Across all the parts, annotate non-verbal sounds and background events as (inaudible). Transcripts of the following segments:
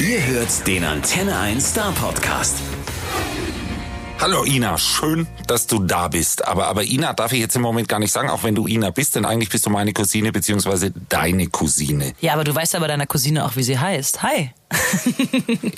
Ihr hört den Antenne 1 Star Podcast. Hallo Ina, schön, dass du da bist. Aber, aber Ina darf ich jetzt im Moment gar nicht sagen, auch wenn du Ina bist, denn eigentlich bist du meine Cousine beziehungsweise deine Cousine. Ja, aber du weißt ja bei deiner Cousine auch, wie sie heißt. Hi.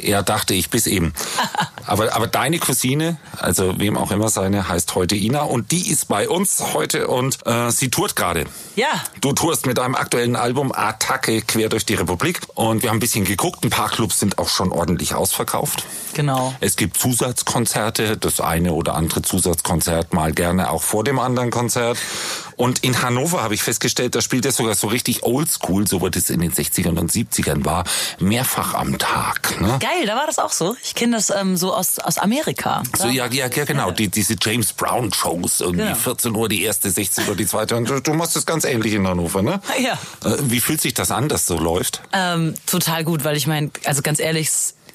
ja, dachte ich bis eben. (laughs) Aber, aber deine Cousine, also wem auch immer seine, heißt heute Ina und die ist bei uns heute und äh, sie tourt gerade. Ja. Du tourst mit deinem aktuellen Album Attacke quer durch die Republik und wir haben ein bisschen geguckt. Ein paar Clubs sind auch schon ordentlich ausverkauft. Genau. Es gibt Zusatzkonzerte, das eine oder andere Zusatzkonzert mal gerne auch vor dem anderen Konzert. Und in Hannover habe ich festgestellt, da spielt er sogar so richtig oldschool, so wie das in den 60ern und 70ern war, mehrfach am Tag. Ne? Geil, da war das auch so. Ich kenne das ähm, so aus, aus Amerika. So, ja, ja, ja, genau. Die, diese James Brown Shows, irgendwie genau. 14 Uhr die erste, 16 Uhr die zweite. Und du, du machst das ganz ähnlich in Hannover, ne? (laughs) Ja. Äh, wie fühlt sich das an, dass so läuft? Ähm, total gut, weil ich meine, also ganz ehrlich,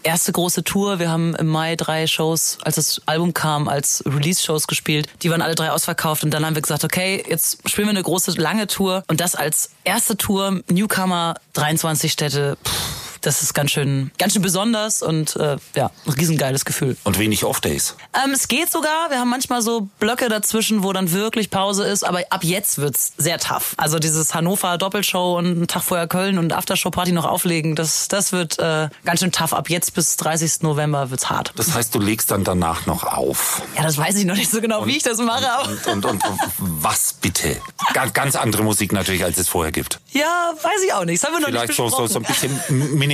erste große Tour. Wir haben im Mai drei Shows, als das Album kam, als Release-Shows gespielt. Die waren alle drei ausverkauft und dann haben wir gesagt, okay, jetzt spielen wir eine große, lange Tour und das als erste Tour, Newcomer, 23 Städte. Pff das ist ganz schön, ganz schön besonders und äh, ja, ein riesengeiles Gefühl. Und wenig Off-Days? Ähm, es geht sogar. Wir haben manchmal so Blöcke dazwischen, wo dann wirklich Pause ist, aber ab jetzt wird's sehr tough. Also dieses Hannover Doppelshow und einen Tag vorher Köln und Aftershow-Party noch auflegen, das, das wird äh, ganz schön tough. Ab jetzt bis 30. November wird's hart. Das heißt, du legst dann danach noch auf? Ja, das weiß ich noch nicht so genau, und, wie ich das mache. Und, und, und, und was bitte? Ganz andere Musik natürlich, als es vorher gibt. Ja, weiß ich auch nicht. Das haben wir noch Vielleicht nicht so, so, so ein bisschen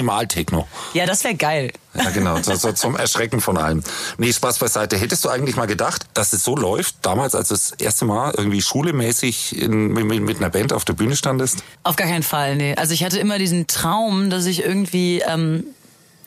Minimal-Techno. Ja, das wäre geil. Ja, genau. So, so zum Erschrecken von allem. Nee, Spaß beiseite. Hättest du eigentlich mal gedacht, dass es so läuft, damals, als du das erste Mal irgendwie schulemäßig in, mit, mit einer Band auf der Bühne standest? Auf gar keinen Fall, nee. Also ich hatte immer diesen Traum, dass ich irgendwie ähm,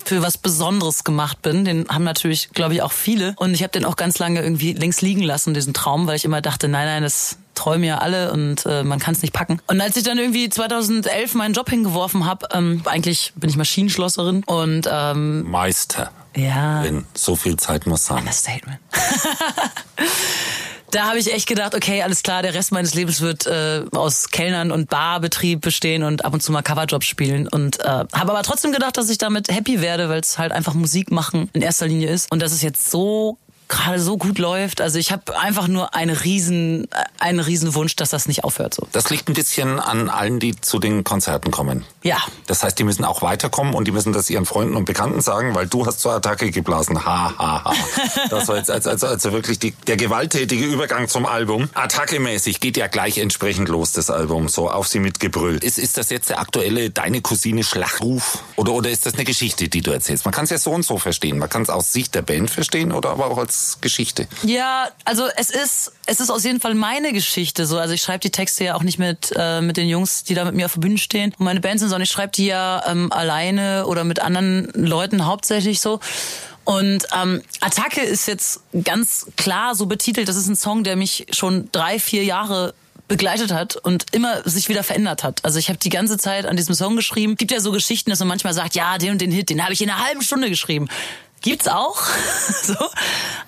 für was Besonderes gemacht bin. Den haben natürlich, glaube ich, auch viele. Und ich habe den auch ganz lange irgendwie links liegen lassen, diesen Traum, weil ich immer dachte, nein, nein, das träumen ja alle und äh, man kann es nicht packen. Und als ich dann irgendwie 2011 meinen Job hingeworfen habe, ähm, eigentlich bin ich Maschinenschlosserin und ähm, Meister. Ja. Wenn so viel Zeit muss sein. Understatement. (laughs) da habe ich echt gedacht, okay, alles klar, der Rest meines Lebens wird äh, aus Kellnern und Barbetrieb bestehen und ab und zu mal Coverjobs spielen. Und äh, habe aber trotzdem gedacht, dass ich damit happy werde, weil es halt einfach Musik machen in erster Linie ist. Und das ist jetzt so gerade so gut läuft. Also ich habe einfach nur einen riesen, einen riesen Wunsch, dass das nicht aufhört. So. Das liegt ein bisschen an allen, die zu den Konzerten kommen. Ja. Das heißt, die müssen auch weiterkommen und die müssen das ihren Freunden und Bekannten sagen, weil du hast zur Attacke geblasen. Ha, ha, ha. Das war jetzt also, also, also wirklich die, der gewalttätige Übergang zum Album. Attacke-mäßig geht ja gleich entsprechend los, das Album. So auf sie mit Gebrüll. Ist, ist das jetzt der aktuelle Deine Cousine Schlachtruf? Oder, oder ist das eine Geschichte, die du erzählst? Man kann es ja so und so verstehen. Man kann es aus Sicht der Band verstehen oder aber auch als Geschichte. Ja, also es ist es ist aus jeden Fall meine Geschichte so. Also ich schreibe die Texte ja auch nicht mit äh, mit den Jungs, die da mit mir auf der Bühne stehen und meine Band sind, sondern ich schreibe die ja ähm, alleine oder mit anderen Leuten hauptsächlich so. Und ähm, Attacke ist jetzt ganz klar so betitelt. Das ist ein Song, der mich schon drei, vier Jahre begleitet hat und immer sich wieder verändert hat. Also ich habe die ganze Zeit an diesem Song geschrieben. Gibt ja so Geschichten, dass man manchmal sagt, ja, den und den Hit, den habe ich in einer halben Stunde geschrieben. Gibt's auch. (laughs) so.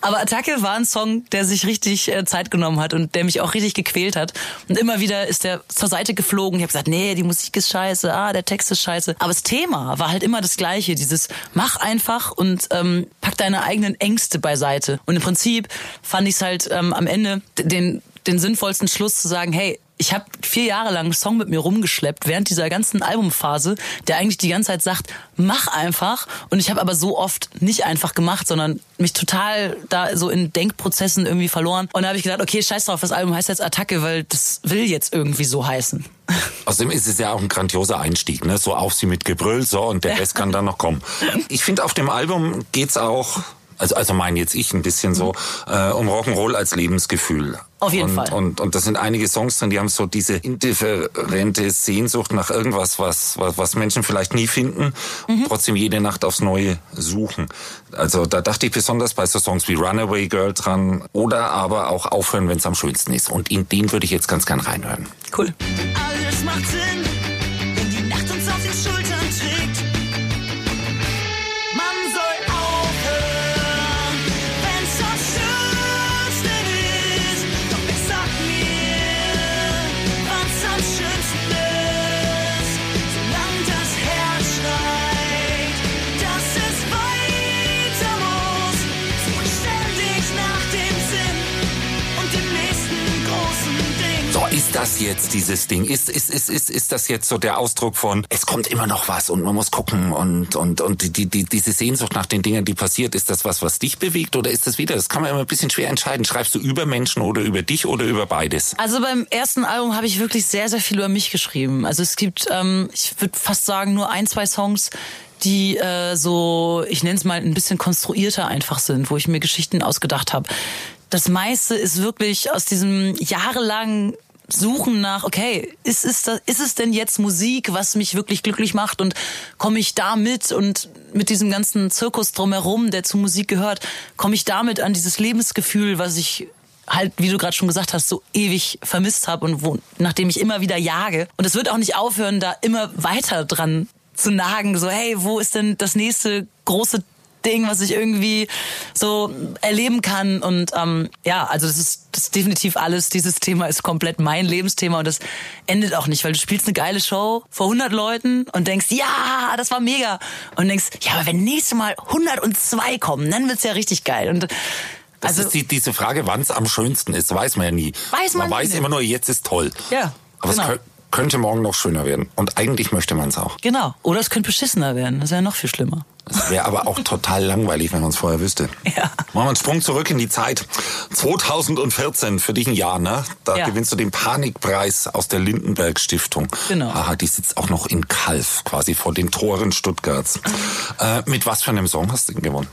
Aber Attacke war ein Song, der sich richtig äh, Zeit genommen hat und der mich auch richtig gequält hat. Und immer wieder ist der zur Seite geflogen. Ich habe gesagt, nee, die Musik ist scheiße, ah, der Text ist scheiße. Aber das Thema war halt immer das gleiche. Dieses mach einfach und ähm, pack deine eigenen Ängste beiseite. Und im Prinzip fand ich es halt ähm, am Ende den, den sinnvollsten Schluss zu sagen, hey, ich habe vier Jahre lang einen Song mit mir rumgeschleppt während dieser ganzen Albumphase, der eigentlich die ganze Zeit sagt, mach einfach. Und ich habe aber so oft nicht einfach gemacht, sondern mich total da so in Denkprozessen irgendwie verloren. Und da habe ich gedacht, okay, scheiß drauf, das Album heißt jetzt Attacke, weil das will jetzt irgendwie so heißen. (laughs) Außerdem ist es ja auch ein grandioser Einstieg, ne? So auf sie mit Gebrüll, so und der Rest kann dann noch kommen. Ich finde, auf dem Album geht's auch also, also meine jetzt ich ein bisschen so, äh, um Rock'n'Roll als Lebensgefühl. Auf jeden und, Fall. Und, und das sind einige Songs drin, die haben so diese indifferente Sehnsucht nach irgendwas, was, was, was Menschen vielleicht nie finden, mhm. trotzdem jede Nacht aufs Neue suchen. Also da dachte ich besonders bei so Songs wie Runaway Girl dran oder aber auch Aufhören, wenn es am schönsten ist. Und in den würde ich jetzt ganz gern reinhören. Cool. Alles macht Sinn, jetzt, dieses Ding? Ist, ist, ist, ist, ist das jetzt so der Ausdruck von, es kommt immer noch was und man muss gucken und, und, und die, die, diese Sehnsucht nach den Dingen, die passiert, ist das was, was dich bewegt oder ist das wieder, das kann man immer ein bisschen schwer entscheiden. Schreibst du über Menschen oder über dich oder über beides? Also beim ersten Album habe ich wirklich sehr, sehr viel über mich geschrieben. Also es gibt, ähm, ich würde fast sagen, nur ein, zwei Songs, die äh, so, ich nenne es mal, ein bisschen konstruierter einfach sind, wo ich mir Geschichten ausgedacht habe. Das meiste ist wirklich aus diesem jahrelangen Suchen nach, okay, ist es, das, ist es denn jetzt Musik, was mich wirklich glücklich macht und komme ich damit und mit diesem ganzen Zirkus drumherum, der zu Musik gehört, komme ich damit an dieses Lebensgefühl, was ich halt, wie du gerade schon gesagt hast, so ewig vermisst habe und wo, nachdem ich immer wieder jage. Und es wird auch nicht aufhören, da immer weiter dran zu nagen, so hey, wo ist denn das nächste große Ding, was ich irgendwie so erleben kann. Und ähm, ja, also das ist, das ist definitiv alles. Dieses Thema ist komplett mein Lebensthema und das endet auch nicht, weil du spielst eine geile Show vor 100 Leuten und denkst, ja, das war mega. Und denkst, ja, aber wenn nächstes Mal 102 kommen, dann wird's ja richtig geil. Und Das also ist die, diese Frage, wann es am schönsten ist, weiß man ja nie. Weiß man man weiß nie. immer nur, jetzt ist toll. ja, Aber genau. es kö- könnte morgen noch schöner werden. Und eigentlich möchte man es auch. Genau. Oder es könnte beschissener werden. Das wäre noch viel schlimmer. Das wäre aber auch total langweilig, wenn man es vorher wüsste. Ja. Machen wir einen Sprung zurück in die Zeit. 2014, für dich ein Jahr, ne? Da Ja. gewinnst du den Panikpreis aus der Lindenberg Stiftung. Genau. Aha, die sitzt auch noch in Kalf, quasi vor den Toren Stuttgarts. Äh, mit was für einem Song hast du den gewonnen?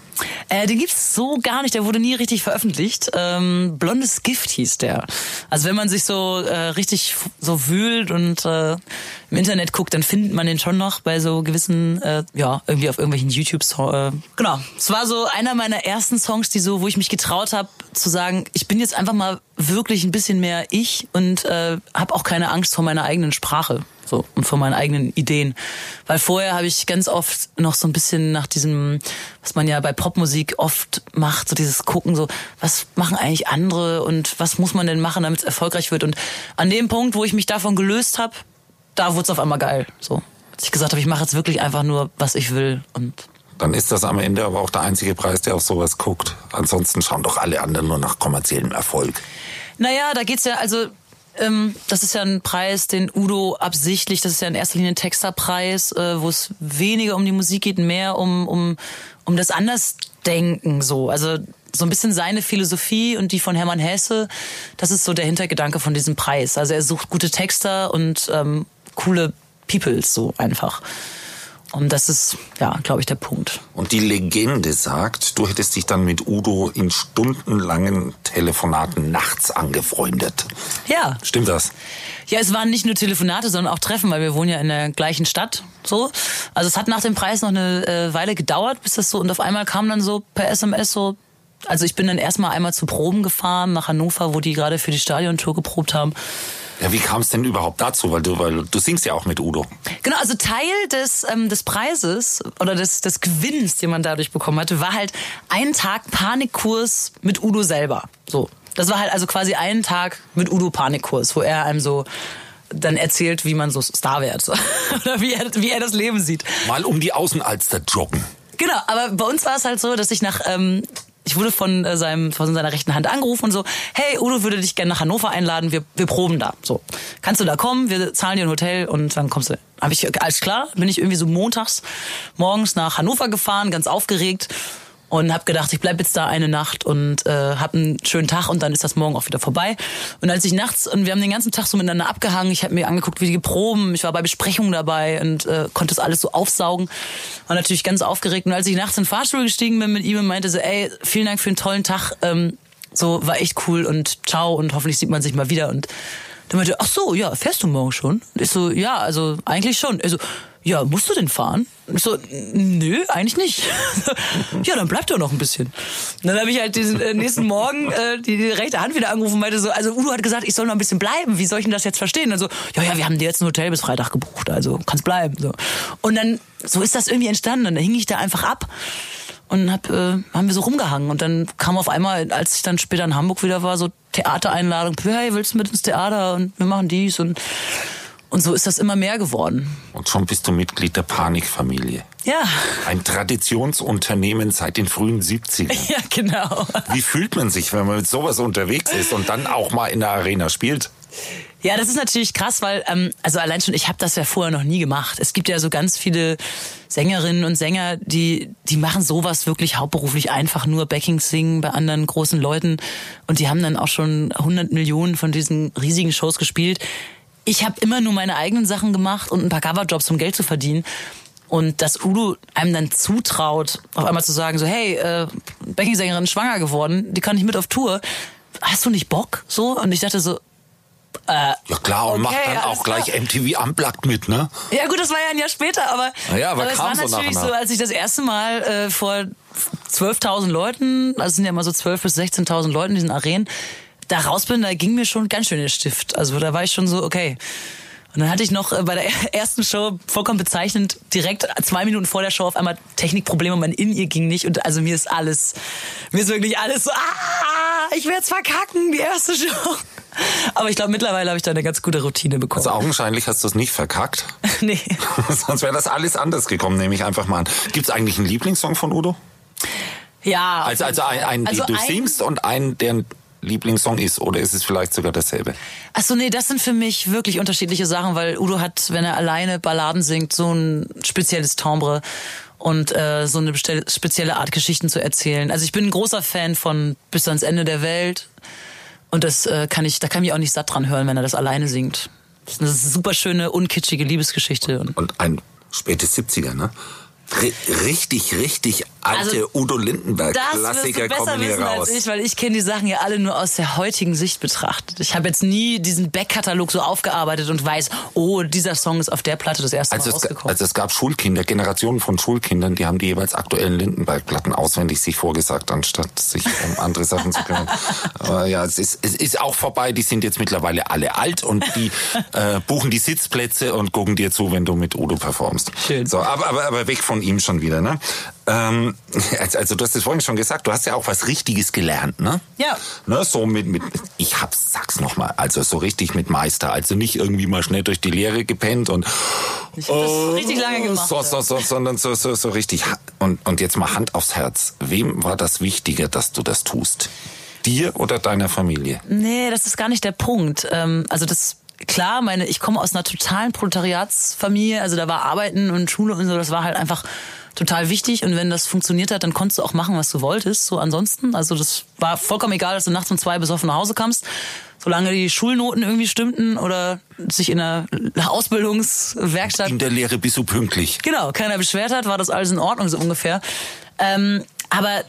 Äh, den gibt's so gar nicht, der wurde nie richtig veröffentlicht. Ähm, Blondes Gift hieß der. Also wenn man sich so äh, richtig so wühlt und äh, im Internet guckt, dann findet man den schon noch bei so gewissen, äh, ja, irgendwie auf irgendwelchen YouTube. Äh, genau. Es war so einer meiner ersten Songs, die so, wo ich mich getraut habe zu sagen, ich bin jetzt einfach mal wirklich ein bisschen mehr ich und äh, habe auch keine Angst vor meiner eigenen Sprache so und vor meinen eigenen Ideen. Weil vorher habe ich ganz oft noch so ein bisschen nach diesem, was man ja bei Popmusik oft macht, so dieses Gucken, so was machen eigentlich andere und was muss man denn machen, damit es erfolgreich wird. Und an dem Punkt, wo ich mich davon gelöst habe, da wurde es auf einmal geil. So, als ich gesagt habe, ich mache jetzt wirklich einfach nur, was ich will und Dann ist das am Ende aber auch der einzige Preis, der auf sowas guckt. Ansonsten schauen doch alle anderen nur nach kommerziellem Erfolg. Naja, da geht's ja, also ähm, das ist ja ein Preis, den Udo absichtlich, das ist ja in erster Linie ein Texterpreis, äh, wo es weniger um die Musik geht, mehr um, um, um das Andersdenken so. Also so ein bisschen seine Philosophie und die von Hermann Hesse, das ist so der Hintergedanke von diesem Preis. Also er sucht gute Texter und ähm, coole Peoples so einfach. Und das ist, ja, glaube ich, der Punkt. Und die Legende sagt, du hättest dich dann mit Udo in stundenlangen Telefonaten nachts angefreundet. Ja, Stimmt das? Ja, es waren nicht nur Telefonate, sondern auch Treffen, weil wir wohnen ja in der gleichen Stadt. So, also es hat nach dem Preis noch eine äh, Weile gedauert, bis das so und auf einmal kam dann so per SMS so. Also ich bin dann erstmal einmal zu Proben gefahren nach Hannover, wo die gerade für die Stadiontour geprobt haben. Ja, wie kam es denn überhaupt dazu? Weil du, weil du singst ja auch mit Udo. Genau, also Teil des, ähm, des Preises oder des, des Gewinns, den man dadurch bekommen hatte, war halt ein Tag Panikkurs mit Udo selber. So. Das war halt also quasi ein Tag mit Udo Panikkurs, wo er einem so dann erzählt, wie man so Star wird. (laughs) Oder wie er, wie er das Leben sieht. Mal um die Außenalster joggen. Genau, aber bei uns war es halt so, dass ich nach, ähm, ich wurde von äh, seinem, von seiner rechten Hand angerufen und so, hey, Udo würde dich gerne nach Hannover einladen, wir, wir proben da. So, kannst du da kommen? Wir zahlen dir ein Hotel und dann kommst du. Hab ich, alles klar, bin ich irgendwie so montags morgens nach Hannover gefahren, ganz aufgeregt und habe gedacht, ich bleib jetzt da eine Nacht und äh, hab einen schönen Tag und dann ist das morgen auch wieder vorbei. Und als ich nachts und wir haben den ganzen Tag so miteinander abgehangen, ich habe mir angeguckt, wie die proben, ich war bei Besprechungen dabei und äh, konnte das alles so aufsaugen. War natürlich ganz aufgeregt und als ich nachts in den Fahrstuhl gestiegen bin mit ihm und meinte so, ey, vielen Dank für einen tollen Tag, ähm, so war echt cool und ciao und hoffentlich sieht man sich mal wieder und dann meinte, ach so, ja, fährst du morgen schon? Und ich so, ja, also eigentlich schon. So, ja, musst du denn fahren? Und ich so, nö, eigentlich nicht. (laughs) ja, dann bleib doch noch ein bisschen. Und dann habe ich halt diesen äh, nächsten Morgen äh, die, die rechte Hand wieder angerufen und meinte so, also Udo hat gesagt, ich soll noch ein bisschen bleiben. Wie soll ich denn das jetzt verstehen? Also, ja, ja, wir haben dir jetzt ein Hotel bis Freitag gebucht, also kannst bleiben. So. Und dann, so ist das irgendwie entstanden. Und dann hing ich da einfach ab und hab, äh, haben wir so rumgehangen. Und dann kam auf einmal, als ich dann später in Hamburg wieder war, so Theatereinladung, hey, willst du mit ins Theater und wir machen dies und und so ist das immer mehr geworden. Und schon bist du Mitglied der Panikfamilie. Ja, Ein Traditionsunternehmen seit den frühen 70ern. (laughs) ja, genau. Wie fühlt man sich, wenn man mit sowas unterwegs ist und dann auch mal in der Arena spielt? Ja, das ist natürlich krass, weil ähm, also allein schon ich habe das ja vorher noch nie gemacht. Es gibt ja so ganz viele Sängerinnen und Sänger, die die machen sowas wirklich hauptberuflich einfach nur Backing singen bei anderen großen Leuten und die haben dann auch schon 100 Millionen von diesen riesigen Shows gespielt. Ich habe immer nur meine eigenen Sachen gemacht und ein paar Coverjobs, um Geld zu verdienen. Und dass Udo einem dann zutraut, auf einmal zu sagen, so, hey, äh, Backing-Sängerin schwanger geworden, die kann nicht mit auf Tour. Hast du nicht Bock? So? Und ich dachte so, Ja klar, und macht dann auch gleich klar. MTV Unplugged mit, ne? Ja gut, das war ja ein Jahr später, aber, Na ja, aber es kam war so natürlich so, als ich das erste Mal äh, vor 12.000 Leuten, also es sind ja immer so 12.000 bis 16.000 Leute in diesen Arenen, da raus bin, da ging mir schon ganz schön der Stift. Also da war ich schon so, okay. Und dann hatte ich noch äh, bei der (laughs) ersten Show vollkommen bezeichnend direkt zwei Minuten vor der Show auf einmal Technikprobleme, mein In-Ear ging nicht und also mir ist alles, mir ist wirklich alles so, ah, ich werd's verkacken, die erste (laughs) Show. Aber ich glaube, mittlerweile habe ich da eine ganz gute Routine bekommen. Also augenscheinlich hast du es nicht verkackt. (laughs) nee. Sonst wäre das alles anders gekommen, nehme ich einfach mal an. Gibt es eigentlich einen Lieblingssong von Udo? Ja. Also, also einen, einen Also den du ein- singst und einen, der ein Lieblingssong ist. Oder ist es vielleicht sogar dasselbe? Ach so, nee, das sind für mich wirklich unterschiedliche Sachen, weil Udo hat, wenn er alleine Balladen singt, so ein spezielles Timbre und äh, so eine spezielle Art, Geschichten zu erzählen. Also ich bin ein großer Fan von Bis ans Ende der Welt und das äh, kann ich, da kann ich auch nicht satt dran hören, wenn er das alleine singt. Das ist eine super schöne, unkitschige Liebesgeschichte. Und Und ein spätes 70er, ne? Ri- Richtig, richtig alte Also, Udo Lindenberg-Klassiker kommen hier wissen raus. als ich, weil ich kenne die Sachen ja alle nur aus der heutigen Sicht betrachtet. Ich habe jetzt nie diesen Backkatalog so aufgearbeitet und weiß, oh, dieser Song ist auf der Platte das erste Mal Also es, rausgekommen. also es gab Schulkinder, Generationen von Schulkindern, die haben die jeweils aktuellen Lindenberg-Platten auswendig sich vorgesagt, anstatt sich um andere Sachen zu kümmern. (laughs) Aber ja, es ist, es ist auch vorbei. Die sind jetzt mittlerweile alle alt und die (laughs) äh, buchen die Sitzplätze und gucken dir zu, wenn du mit Udo performst. Schön. So, aber, aber, aber weg von ihm schon wieder, ne? Ähm, (laughs) also, du hast es vorhin schon gesagt, du hast ja auch was Richtiges gelernt, ne? Ja. Ne, so mit, mit, ich hab's, sag's nochmal, also so richtig mit Meister, also nicht irgendwie mal schnell durch die Lehre gepennt und Ich hab das richtig lange gemacht. so, so, so, sondern so, so, so richtig. Und, und jetzt mal Hand aufs Herz. Wem war das wichtiger, dass du das tust? Dir oder deiner Familie? Nee, das ist gar nicht der Punkt. Ähm, also das klar, meine, ich komme aus einer totalen Proletariatsfamilie, also da war Arbeiten und Schule und so, das war halt einfach total wichtig und wenn das funktioniert hat, dann konntest du auch machen, was du wolltest, so ansonsten, also das war vollkommen egal, dass du nachts um zwei besoffen nach Hause kamst, solange die Schulnoten irgendwie stimmten oder sich in einer Ausbildungswerkstatt In der Lehre bist du pünktlich. Genau, keiner beschwert hat, war das alles in Ordnung so ungefähr. Ähm, aber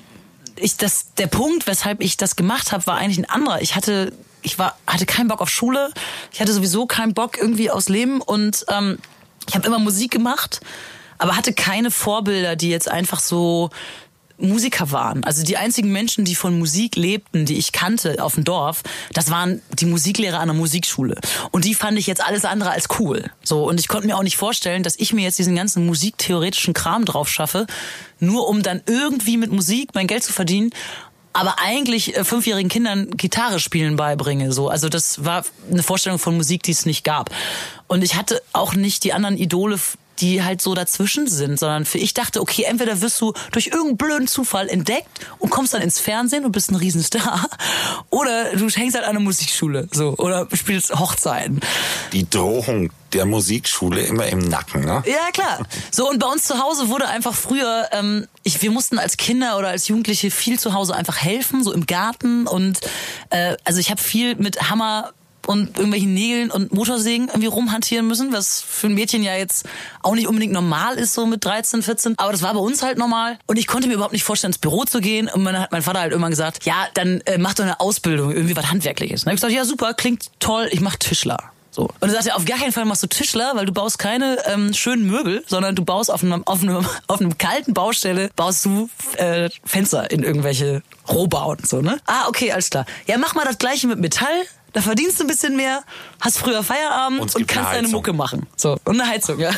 ich, das, der Punkt, weshalb ich das gemacht habe, war eigentlich ein anderer. Ich hatte, ich war, hatte keinen Bock auf Schule. Ich hatte sowieso keinen Bock irgendwie aufs Leben und ähm, ich habe immer Musik gemacht, aber hatte keine Vorbilder, die jetzt einfach so Musiker waren. Also die einzigen Menschen, die von Musik lebten, die ich kannte auf dem Dorf, das waren die Musiklehrer an der Musikschule. Und die fand ich jetzt alles andere als cool. So und ich konnte mir auch nicht vorstellen, dass ich mir jetzt diesen ganzen musiktheoretischen Kram drauf schaffe, nur um dann irgendwie mit Musik mein Geld zu verdienen. Aber eigentlich äh, fünfjährigen Kindern Gitarre spielen beibringe. So, also das war eine Vorstellung von Musik, die es nicht gab. Und ich hatte auch nicht die anderen Idole, die halt so dazwischen sind, sondern für ich dachte, okay, entweder wirst du durch irgendeinen blöden Zufall entdeckt und kommst dann ins Fernsehen und bist ein Riesenstar, (laughs) oder du hängst halt an einer Musikschule, so, oder spielst Hochzeiten. Die Drohung der Musikschule immer im Nacken, ne? Ja, klar. So, und bei uns zu Hause wurde einfach früher, ähm, ich, wir mussten als Kinder oder als Jugendliche viel zu Hause einfach helfen, so im Garten. Und äh, also ich habe viel mit Hammer und irgendwelchen Nägeln und Motorsägen irgendwie rumhantieren müssen, was für ein Mädchen ja jetzt auch nicht unbedingt normal ist, so mit 13, 14. Aber das war bei uns halt normal. Und ich konnte mir überhaupt nicht vorstellen, ins Büro zu gehen. Und dann hat mein Vater halt irgendwann gesagt, ja, dann äh, mach doch eine Ausbildung, irgendwie was Handwerkliches. Und dann hab ich gesagt, ja super, klingt toll, ich mach Tischler. So. Und er sagte, auf gar keinen Fall machst du Tischler, weil du baust keine ähm, schönen Möbel, sondern du baust auf einem, auf einem, (laughs) auf einem kalten Baustelle, baust du äh, Fenster in irgendwelche Rohbauten. So, ne? Ah, okay, alles klar. Ja, mach mal das gleiche mit Metall. Da verdienst du ein bisschen mehr, hast früher Feierabend Und und, kannst deine. Mucke machen. So, und eine Heizung, ja.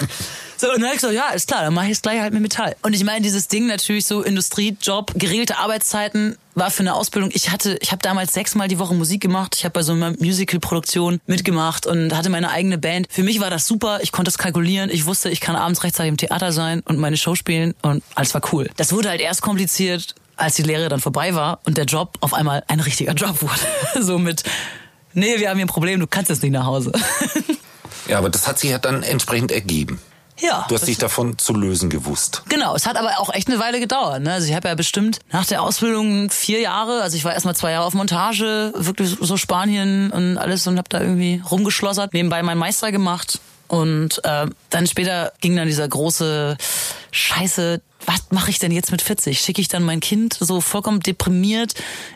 So, und dann hab ich gesagt, ja, ist klar, dann mache ich es gleich halt mit Metall. Und ich meine, dieses Ding natürlich so Industriejob, geregelte Arbeitszeiten war für eine Ausbildung. Ich hatte, ich habe damals sechsmal die Woche Musik gemacht. Ich habe bei so einer Musical-Produktion mitgemacht und hatte meine eigene Band. Für mich war das super. Ich konnte es kalkulieren. Ich wusste, ich kann abends rechtzeitig im Theater sein und meine Show spielen und alles war cool. Das wurde halt erst kompliziert, als die Lehre dann vorbei war und der Job auf einmal ein richtiger Job (laughs) wurde. so mit nee, wir haben hier ein Problem, du kannst jetzt nicht nach Hause. Ja, aber das hat sich ja dann entsprechend ergeben. ja. Du hast dich davon zu lösen gewusst. Genau, es hat aber auch echt eine Weile gedauert. Ne? Also ich habe ja bestimmt nach der Ausbildung vier Jahre, also ich war erstmal zwei Jahre auf Montage, wirklich so Spanien und alles und habe da irgendwie rumgeschlossert, nebenbei meinen Meister gemacht. Und äh, dann später ging dann dieser große Scheiße, was mache ich denn jetzt mit 40? Schicke ich dann mein Kind so vollkommen deprimiert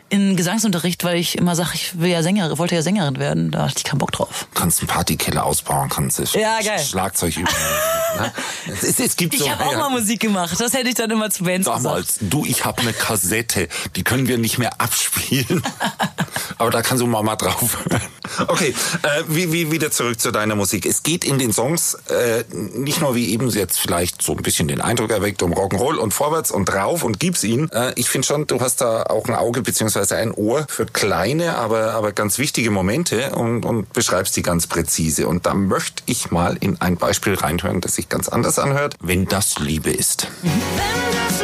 in Gesangsunterricht, weil ich immer sage, ich will ja Sängerin, wollte ja Sängerin werden. Da hatte ich keinen Bock drauf. Kannst einen Partykeller ausbauen, kannst du Ja, geil. Schlagzeug üben. (laughs) ne? es, es, gibt Ich so, habe auch ja, mal Musik gemacht. Das hätte ich dann immer zu Bands gesagt. Damals, du, ich habe eine Kassette, die können wir nicht mehr abspielen. (laughs) Aber da kannst du mal mal drauf hören. Okay, äh, wie, wie, wieder zurück zu deiner Musik. Es geht in den Songs äh, nicht nur wie eben jetzt vielleicht so ein bisschen den Eindruck erweckt um Rock'n'Roll und vorwärts und drauf und gib's ihn. Äh, ich finde schon, du hast da auch ein Auge beziehungsweise ein Ohr für kleine, aber, aber ganz wichtige Momente und, und beschreibst die ganz präzise. Und da möchte ich mal in ein Beispiel reinhören, das sich ganz anders anhört. Wenn das Liebe ist. Wenn das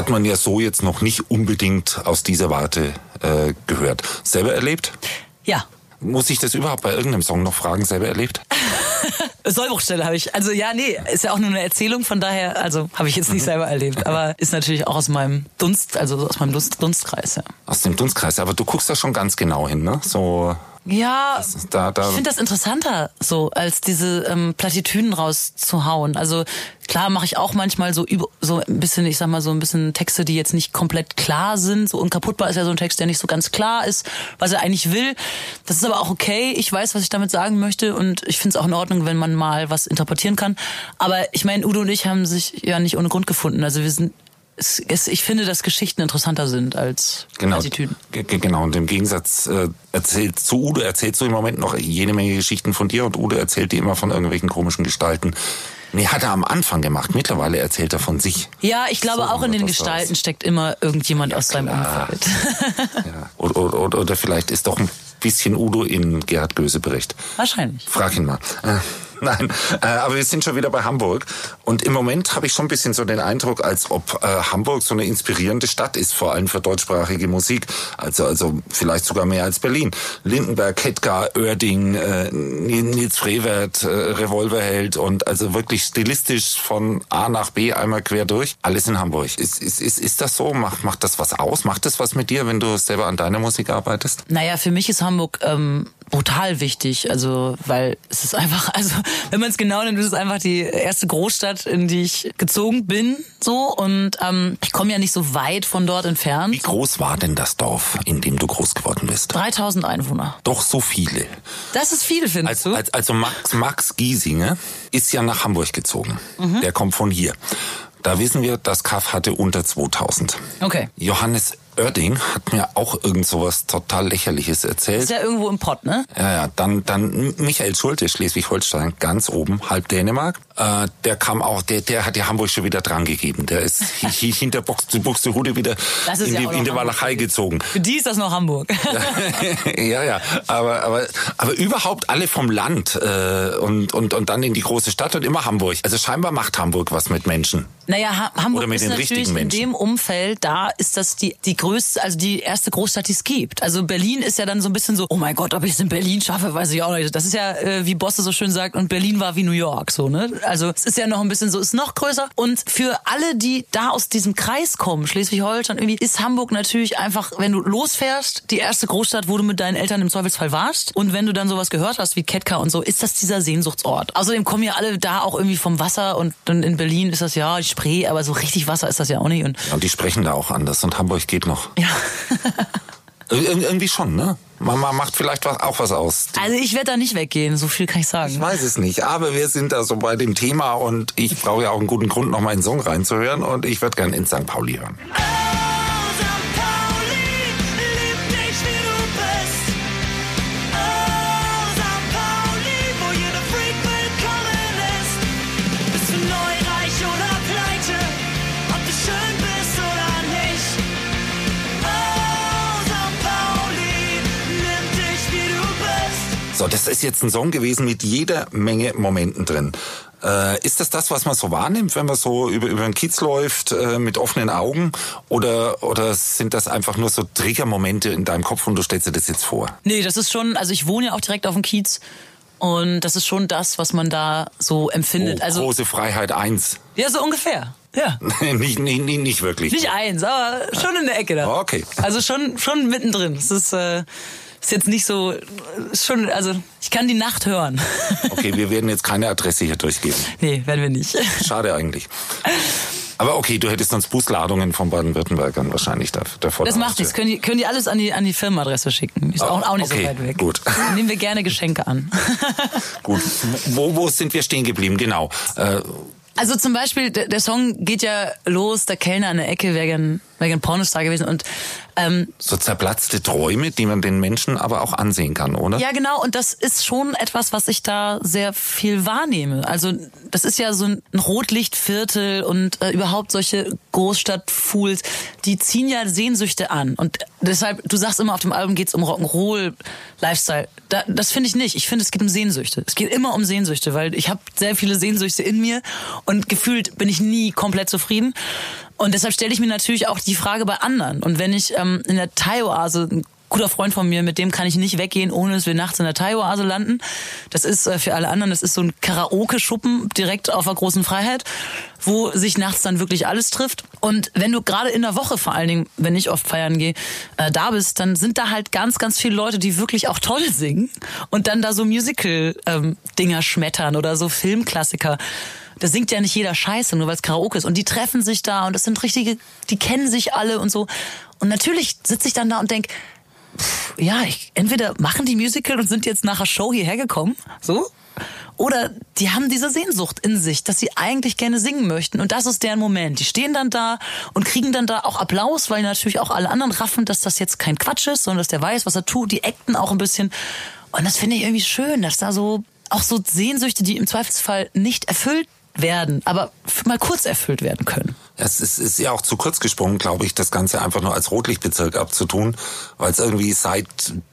hat man ja so jetzt noch nicht unbedingt aus dieser Warte äh, gehört. Selber erlebt? Ja. Muss ich das überhaupt bei irgendeinem Song noch fragen, selber erlebt? (laughs) Sollbruchstelle habe ich. Also ja, nee, ist ja auch nur eine Erzählung, von daher, also habe ich jetzt nicht selber erlebt, aber (laughs) ist natürlich auch aus meinem Dunst, also aus meinem Dunst, Dunstkreis, ja. Aus dem Dunstkreis, aber du guckst da schon ganz genau hin, ne? So, Ja, da, da. ich finde das interessanter, so als diese ähm, Plattitüden rauszuhauen. Also klar mache ich auch manchmal so über, so ein bisschen, ich sag mal so ein bisschen Texte, die jetzt nicht komplett klar sind. So unkaputtbar ist ja so ein Text, der nicht so ganz klar ist, was er eigentlich will. Das ist aber auch okay. Ich weiß, was ich damit sagen möchte und ich finde es auch in Ordnung, wenn man mal was interpretieren kann. Aber ich meine, Udo und ich haben sich ja nicht ohne Grund gefunden. Also wir sind es, es, ich finde, dass Geschichten interessanter sind als Genau, ge- genau. Und im Gegensatz äh, erzählt zu Udo erzählst du im Moment noch jede Menge Geschichten von dir und Udo erzählt dir immer von irgendwelchen komischen Gestalten. Nee, hat er am Anfang gemacht. Mittlerweile erzählt er von sich. Ja, ich glaube So auch in den Gestalten aus. steckt immer irgendjemand aus seinem. Umfeld. (laughs) Ja. (laughs) Oder, oder, oder vielleicht ist doch ein bisschen Udo in Gerhard Göse Bericht. Wahrscheinlich. Frag ihn mal. (laughs) Nein, äh, aber wir sind schon wieder bei Hamburg. Und im Moment habe ich schon ein bisschen so den Eindruck, als ob äh, Hamburg so eine inspirierende Stadt ist, vor allem für deutschsprachige Musik. Also, also vielleicht sogar mehr als Berlin. Lindenberg, Ketka, Oerding, äh, Nils Frevert, äh, Revolverheld und also wirklich stilistisch von A nach B einmal quer durch. Alles in Hamburg. Ist, ist, ist, ist das so? Macht, macht das was aus? Macht das was mit dir, wenn du selber an deiner Musik arbeitest? Naja, für mich ist Hamburg ähm, brutal wichtig, also weil es ist einfach, (laughs) also wenn man es genau nimmt, ist es einfach die erste Großstadt, in die ich gezogen bin, so und ähm, ich komme ja nicht so weit von dort entfernt. Wie groß war denn das Dorf, in dem du groß geworden bist? 3000 Einwohner. Doch so viele. Das ist viel, findest Als, du? als, also Max, Max Giesinger ist ja nach Hamburg gezogen. Der kommt von hier. Da wissen wir, das Kaff hatte unter 2000. okay. Johannes Oerding hat mir auch irgend sowas total lächerliches erzählt. Ist ja irgendwo im Pott, ne? Ja, ja, dann, dann Michael Schulte, Schleswig-Holstein, ganz oben, halb Dänemark. Äh, der kam auch, der, der hat ja Hamburg schon wieder dran gegeben. Der ist hi- hi- (laughs) hinter Buxte- Buxtehude wieder in ja die, auch in die Walachei gezogen. Für die ist das noch Hamburg. (laughs) ja, ja, aber, aber, aber überhaupt alle vom Land äh, und, und, und dann in die große Stadt und immer Hamburg. Also scheinbar macht Hamburg was mit Menschen. Naja, ha Hamburg Oder mit ist den natürlich richtigen in Menschen. dem Umfeld, da ist das die, die größte, also die erste Großstadt, die es gibt. Also Berlin ist ja dann so ein bisschen so, oh mein Gott, ob ich es in Berlin schaffe, weiß ich auch nicht. Das ist ja, äh, wie Bosse so schön sagt, und Berlin war wie New York, so, ne? Also es ist ja noch ein bisschen so, ist noch größer. Und für alle, die da aus diesem Kreis kommen, Schleswig-Holstein, irgendwie, ist Hamburg natürlich einfach, wenn du losfährst, die erste Großstadt, wo du mit deinen Eltern im Zweifelsfall warst. Und wenn du dann sowas gehört hast wie Ketka und so, ist das dieser Sehnsuchtsort. Außerdem kommen ja alle da auch irgendwie vom Wasser und dann in Berlin ist das ja die Spree, aber so richtig Wasser ist das ja auch nicht. Und Und die sprechen da auch anders. Und Hamburg geht noch. ja. (laughs) Ir irgendwie schon, ne? Mama macht vielleicht was, auch was aus. Also ich werde da nicht weggehen, so viel kann ich Ich sagen. weiß es nicht, aber wir sind da so bei dem Thema und ich brauche ja auch einen guten Grund, noch mal einen Song reinzuhören und ich würde gern in St. Pauli hören. So, das ist jetzt ein Song gewesen mit jeder Menge Momenten drin. Äh, ist das das, was man so wahrnimmt, wenn man so über, über den Kiez läuft äh, mit offenen Augen? Oder, oder sind das einfach nur so Triggermomente in deinem Kopf und du stellst dir das jetzt vor? Nee, das ist schon, also ich wohne ja auch direkt auf dem Kiez. Und das ist schon das, was man da so empfindet. Oh, also, große Freiheit 1. ja, so ungefähr. Ja. (laughs) nicht, nicht, nicht, nicht wirklich. Nicht eins, aber schon in der Ecke da. Okay. Also schon, schon mittendrin. Es ist, äh, ist jetzt nicht so, schon, also ich kann die Nacht hören. (laughs) Okay, wir werden jetzt keine Adresse hier durchgeben. nee, werden wir nicht. (laughs) Schade eigentlich. Aber okay, du hättest sonst Bußladungen von Baden-Württembergern wahrscheinlich da- davor. Das macht nichts. Können die, können die alles an die, an die Firmenadresse schicken. Ist auch, auch nicht okay, so weit weg. gut. Nehmen wir gerne Geschenke an. (laughs) Gut, wo, wo sind wir stehen geblieben? Genau. Äh, Also zum Beispiel, der, der Song geht ja los, der Kellner an der Ecke wäre gern, gern Pornostar gewesen und ähm, so zerplatzte Träume, die man den Menschen aber auch ansehen kann, oder? Ja, genau. Und das ist schon etwas, was ich da sehr viel wahrnehme. Also das ist ja so ein Rotlichtviertel und äh, überhaupt solche Großstadtfools, die ziehen ja Sehnsüchte an. Und deshalb, du sagst immer, auf dem Album geht's um Rock'n'Roll, Lifestyle. Da, das finde ich nicht. Ich finde, es geht um Sehnsüchte. Es geht immer um Sehnsüchte, weil ich habe sehr viele Sehnsüchte in mir und gefühlt bin ich nie komplett zufrieden. Und deshalb stelle ich mir natürlich auch die Frage bei anderen. Und wenn ich ähm, in der Thai-Oase, ein guter Freund von mir, mit dem kann ich nicht weggehen, ohne dass wir nachts in der Thai-Oase landen. Das ist äh, für alle anderen, das ist so ein Karaoke-Schuppen direkt auf der großen Freiheit, wo sich nachts dann wirklich alles trifft. Und wenn du gerade in der Woche vor allen Dingen, wenn ich oft feiern gehe, äh, da bist, dann sind da halt ganz, ganz viele Leute, die wirklich auch toll singen und dann da so Musical-Dinger schmettern oder so Filmklassiker da singt ja nicht jeder Scheiße, nur weil es Karaoke ist. Und die treffen sich da und das sind richtige, die kennen sich alle und so. Und natürlich sitze ich dann da und denk, pff, ja, ich, entweder machen die Musical und sind jetzt nach der Show hierher gekommen, so, oder die haben diese Sehnsucht in sich, dass sie eigentlich gerne singen möchten. Und das ist deren Moment. Die stehen dann da und kriegen dann da auch Applaus, weil natürlich auch alle anderen raffen, dass das jetzt kein Quatsch ist, sondern dass der weiß, was er tut. Die acten auch ein bisschen. Und das finde ich irgendwie schön, dass da so auch so Sehnsüchte, die im Zweifelsfall nicht erfüllt werden, aber mal kurz erfüllt werden können. Es ist, ist ja auch zu kurz gesprungen, glaube ich, das Ganze einfach nur als Rotlichtbezirk abzutun, weil es irgendwie seit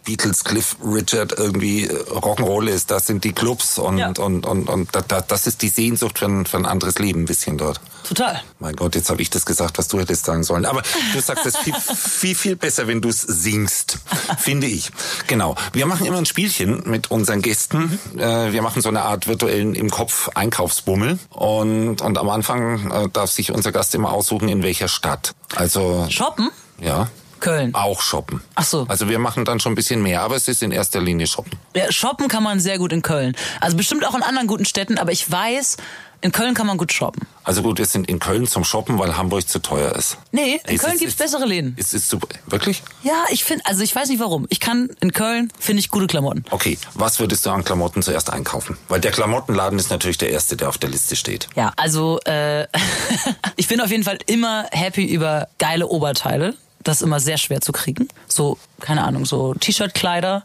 Beatles, Cliff Richard irgendwie äh, Rock'n'Roll ist. Das sind die Clubs und, Ja. und, und, und da, da, das ist die Sehnsucht für ein, für ein anderes Leben ein bisschen dort. Total. Mein Gott, jetzt habe ich das gesagt, was du hättest sagen sollen. Aber du sagst es viel, (laughs) viel, viel besser, wenn du es singst, finde ich. Genau. Wir machen immer ein Spielchen mit unseren Gästen. Äh, wir machen so eine Art virtuellen im Kopf Einkaufsbummel. Und, und am Anfang äh, darf sich unser Gast immer aussuchen, in welcher Stadt. Also, Shoppen? ja. Köln. Auch shoppen. Ach so. Also wir machen dann schon ein bisschen mehr, aber es ist in erster Linie shoppen. Ja, shoppen kann man sehr gut in Köln. Also bestimmt auch in anderen guten Städten, aber ich weiß, in Köln kann man gut shoppen. Also gut, wir sind in Köln zum Shoppen, weil Hamburg zu teuer ist. Nee, in Ist Köln es- gibt's ist- bessere Läden. Ist es super? Wirklich? Ja, ich finde, also ich weiß nicht warum. Ich kann in Köln finde ich gute Klamotten. Okay, was würdest du an Klamotten zuerst einkaufen? Weil der Klamottenladen ist natürlich der erste, der auf der Liste steht. Ja, also äh, (laughs) ich bin auf jeden Fall immer happy über geile Oberteile. Das ist immer sehr schwer zu kriegen. So, keine Ahnung, so T-Shirt-Kleider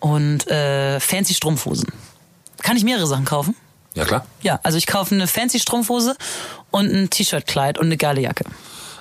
und äh, fancy Strumpfhosen. Kann ich mehrere Sachen kaufen? Ja klar. Ja, also ich kaufe eine fancy Strumpfhose und ein T-Shirt-Kleid und eine geile Jacke.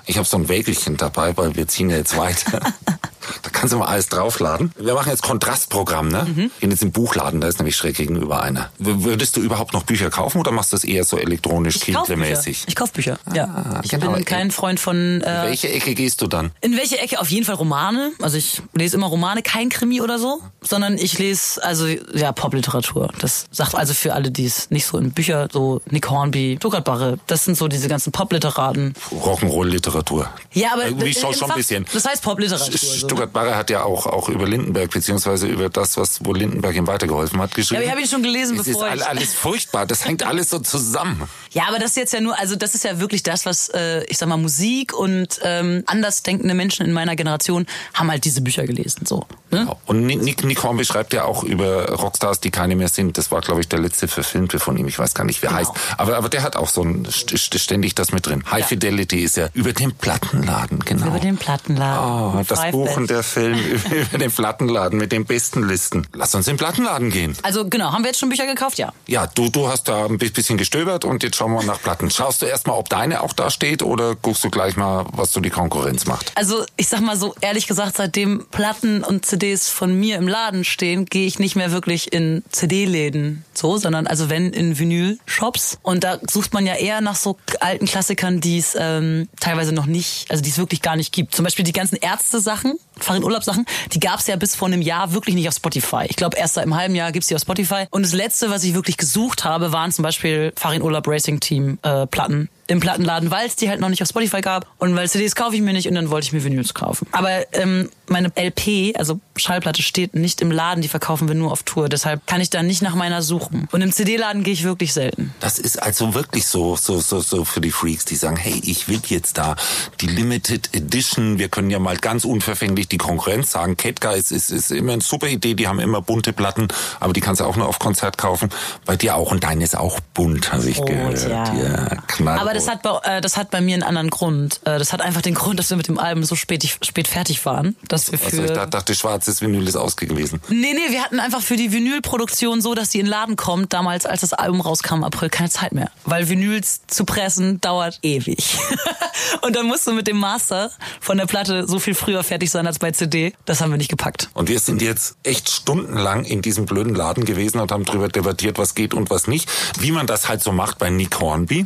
Ich habe so ein Wägelchen dabei, weil wir ziehen ja jetzt weiter. (laughs) da kannst du mal alles draufladen. Wir machen jetzt Kontrastprogramm, ne? Mhm. Gehen jetzt im Buchladen, da ist nämlich schräg gegenüber einer. Würdest du überhaupt noch Bücher kaufen oder machst du das eher so elektronisch, Ich kauf Bücher. Kindle-mäßig? Ich kauf Bücher. ja. Ich genau. bin kein Freund von. In Äh, welche Ecke gehst du dann? in welche Ecke? Auf jeden Fall Romane. Also ich lese immer Romane, kein Krimi oder so, sondern ich lese also ja Popliteratur. Das sagt also für alle, die es nicht so in Bücher, so Nick Hornby, Stuttgart Barre, das sind so diese ganzen Popliteraten. Rock'n'Roll-Literatur. Ja, aber Irgendwie schon, ein bisschen. Das heißt Popliteratur. Stuttgart Barre hat ja auch, auch über Lindenberg, beziehungsweise über das, was, wo Lindenberg ihm weitergeholfen hat, geschrieben. Ja, aber ich hab ihn schon gelesen, es ist bevor all- ich- alles furchtbar. Das hängt alles so zusammen. Ja, aber das ist jetzt ja nur, also das ist ja wirklich das, was äh, ich sag mal Musik und ähm, andersdenkende Menschen in meiner Generation haben halt diese Bücher gelesen, so. Ne? Und Nick, Nick Hornby schreibt ja auch über Rockstars, die keine mehr sind. Das war, glaube ich, der letzte Verfilmte von ihm. Ich weiß gar nicht, wer Genau. heißt. Aber, aber der hat auch so ein, st- st- ständig das mit drin. High Ja. Fidelity ist ja über den Plattenladen, genau. Über den Plattenladen. Oh, das Buch Best. der Film (laughs) über den Plattenladen mit den besten Listen. Lass uns in den Plattenladen gehen. Also genau, haben wir jetzt schon Bücher gekauft? Ja. Ja, du, du hast da ein bisschen gestöbert und jetzt schauen wir nach Platten. Schaust du erstmal, ob deine auch da steht oder guckst du gleich mal, was so die Konkurrenz macht? Also ich sag mal so, ehrlich gesagt, seitdem Platten und CDs von mir im Laden stehen, gehe ich nicht mehr wirklich in CD-Läden so, sondern also wenn in Vinyl-Shops. Und da sucht man ja eher nach so alten Klassikern, die es ähm, teilweise noch nicht, also die es wirklich gar nicht gibt. Zum Beispiel die ganzen Ärzte-Sachen, Farin Urlaub-Sachen, die gab es ja bis vor einem Jahr wirklich nicht auf Spotify. Ich glaube, erst seit einem halben Jahr gibt's die auf Spotify. Und das letzte, was ich wirklich gesucht habe, waren zum Beispiel Farin Urlaub Racing Team äh, Platten im Plattenladen, weil es die halt noch nicht auf Spotify gab und weil CDs kaufe ich mir nicht und dann wollte ich mir Vinyls kaufen. Aber ähm, meine LP, also Schallplatte, steht nicht im Laden, die verkaufen wir nur auf Tour. Deshalb kann ich da nicht nach meiner suchen. Und im CD-Laden gehe ich wirklich selten. Das ist also wirklich so, so, so, so für die Freaks, die sagen, hey, ich will jetzt da die Limited Edition. Wir können ja mal ganz unverfänglich die Konkurrenz sagen. Ketka ist, ist, ist immer eine super Idee. Die haben immer bunte Platten, aber die kannst du auch nur auf Konzert kaufen. Bei dir auch und deine ist auch bunt, habe ich Rot, gehört. ja. ja knallrot. Aber das hat, bei, äh, das hat bei mir einen anderen Grund. Äh, das hat einfach den Grund, dass wir mit dem Album so spät, spät fertig waren, dass wir für... also ich dachte, schwarzes Vinyl ist ausgewiesen. Nee, nee, wir hatten einfach für die Vinylproduktion so, dass die in den Laden kommt, damals, als das Album rauskam im April, keine Zeit mehr. Weil Vinyls zu pressen dauert ewig. (laughs) Und dann musst du mit dem Master von der Platte so viel früher fertig sein als bei CD. Das haben wir nicht gepackt. Und wir sind jetzt echt stundenlang in diesem blöden Laden gewesen und haben darüber debattiert, was geht und was nicht. Wie man das halt so macht bei Nick Hornby.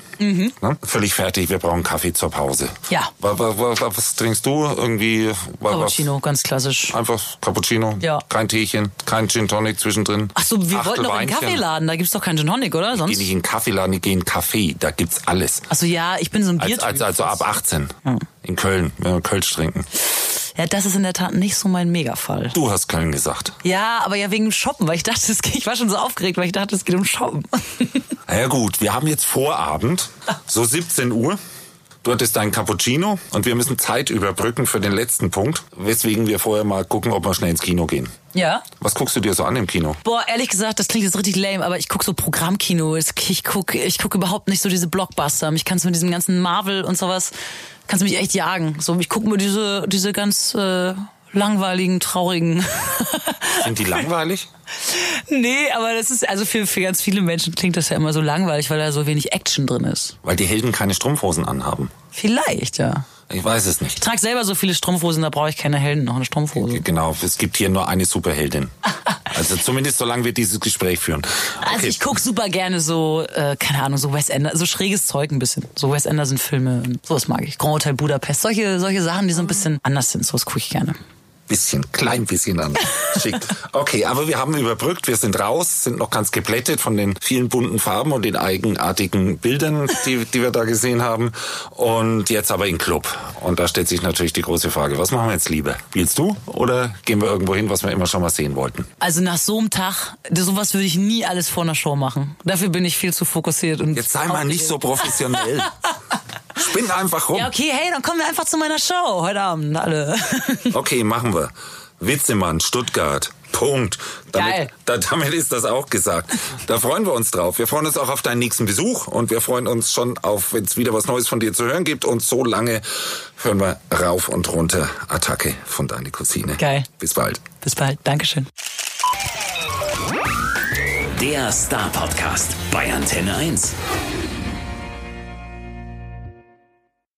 Ne? Völlig fertig, wir brauchen Kaffee zur Pause. Ja. Was, was, was, was trinkst du? Irgendwie Cappuccino, ganz klassisch. Einfach Cappuccino, Ja. kein Teechen, kein Gin Tonic zwischendrin. Ach so, wir Achtel wollten doch in Weinchen. Kaffeeladen. Da gibt's doch keinen Gin Tonic, oder? Geh Sonst? nicht in den Kaffeeladen, ich geh in Kaffee, da gibt's alles. Ach so, ja, ich bin so ein Als, Biertyp. als, also ab 18 in Köln, wenn wir Kölsch trinken. Ja, das ist in der Tat nicht so mein Megafall. Du hast Köln gesagt. Ja, aber ja wegen dem Shoppen, weil ich dachte, es geht, ich war schon so aufgeregt, weil ich dachte, es geht um Shoppen. Na (laughs) ja gut, wir haben jetzt Vorabend, so 17 Uhr. Du hattest deinen Cappuccino und wir müssen Zeit überbrücken für den letzten Punkt, weswegen wir vorher mal gucken, ob wir schnell ins Kino gehen. Ja. Was guckst du dir so an im Kino? Boah, ehrlich gesagt, das klingt jetzt richtig lame, aber ich guck so Programmkino. Ich guck, ich guck überhaupt nicht so diese Blockbuster. Mich kannst du mit diesem ganzen Marvel und sowas, kannst du mich echt jagen. So, ich guck mir diese, diese ganz äh, langweiligen, traurigen. Sind die langweilig? (laughs) nee, aber das ist, also für, für ganz viele Menschen klingt das ja immer so langweilig, weil da so wenig Action drin ist. Weil die Helden keine Strumpfhosen anhaben. Vielleicht, ja. Ich weiß es Ich nicht. trage selber so viele Strumpfhosen, da brauche ich keine Helden, noch eine Strumpfhose. Genau, es gibt hier nur eine Superheldin. (laughs) Also zumindest solange wir dieses Gespräch führen. Also Okay. ich guck super gerne so, äh, keine Ahnung, so Wes Anderson, so schräges Zeug ein bisschen. So Wes Anderson Filme, sowas mag ich. Grand Hotel Budapest, solche, solche Sachen, die so ein bisschen anders sind, sowas gucke ich gerne. Bisschen, klein bisschen an. (laughs) Schick. Okay, aber wir haben überbrückt, wir sind raus, sind noch ganz geplättet von den vielen bunten Farben und den eigenartigen Bildern, die, die wir da gesehen haben. Und jetzt aber in Club. Und da stellt sich natürlich die große Frage, was machen wir jetzt lieber? Spielst du oder gehen wir irgendwo hin, was wir immer schon mal sehen wollten? Also nach so einem Tag, sowas würde ich nie alles vor einer Show machen. Dafür bin ich viel zu fokussiert und Jetzt sei mal nicht so professionell. (laughs) Spinn einfach rum. Ja, okay, hey, dann kommen wir einfach zu meiner Show heute Abend, alle. (laughs) Okay, machen wir. Witzemann, Stuttgart. Punkt. Geil. Damit, da, damit ist das auch gesagt. Da freuen wir uns drauf. Wir freuen uns auch auf deinen nächsten Besuch und wir freuen uns schon auf, wenn es wieder was Neues von dir zu hören gibt. Und so lange hören wir rauf und runter Attacke von deiner Cousine. Geil. Bis bald. Bis bald, Dankeschön. Der Star Podcast bei Antenne 1.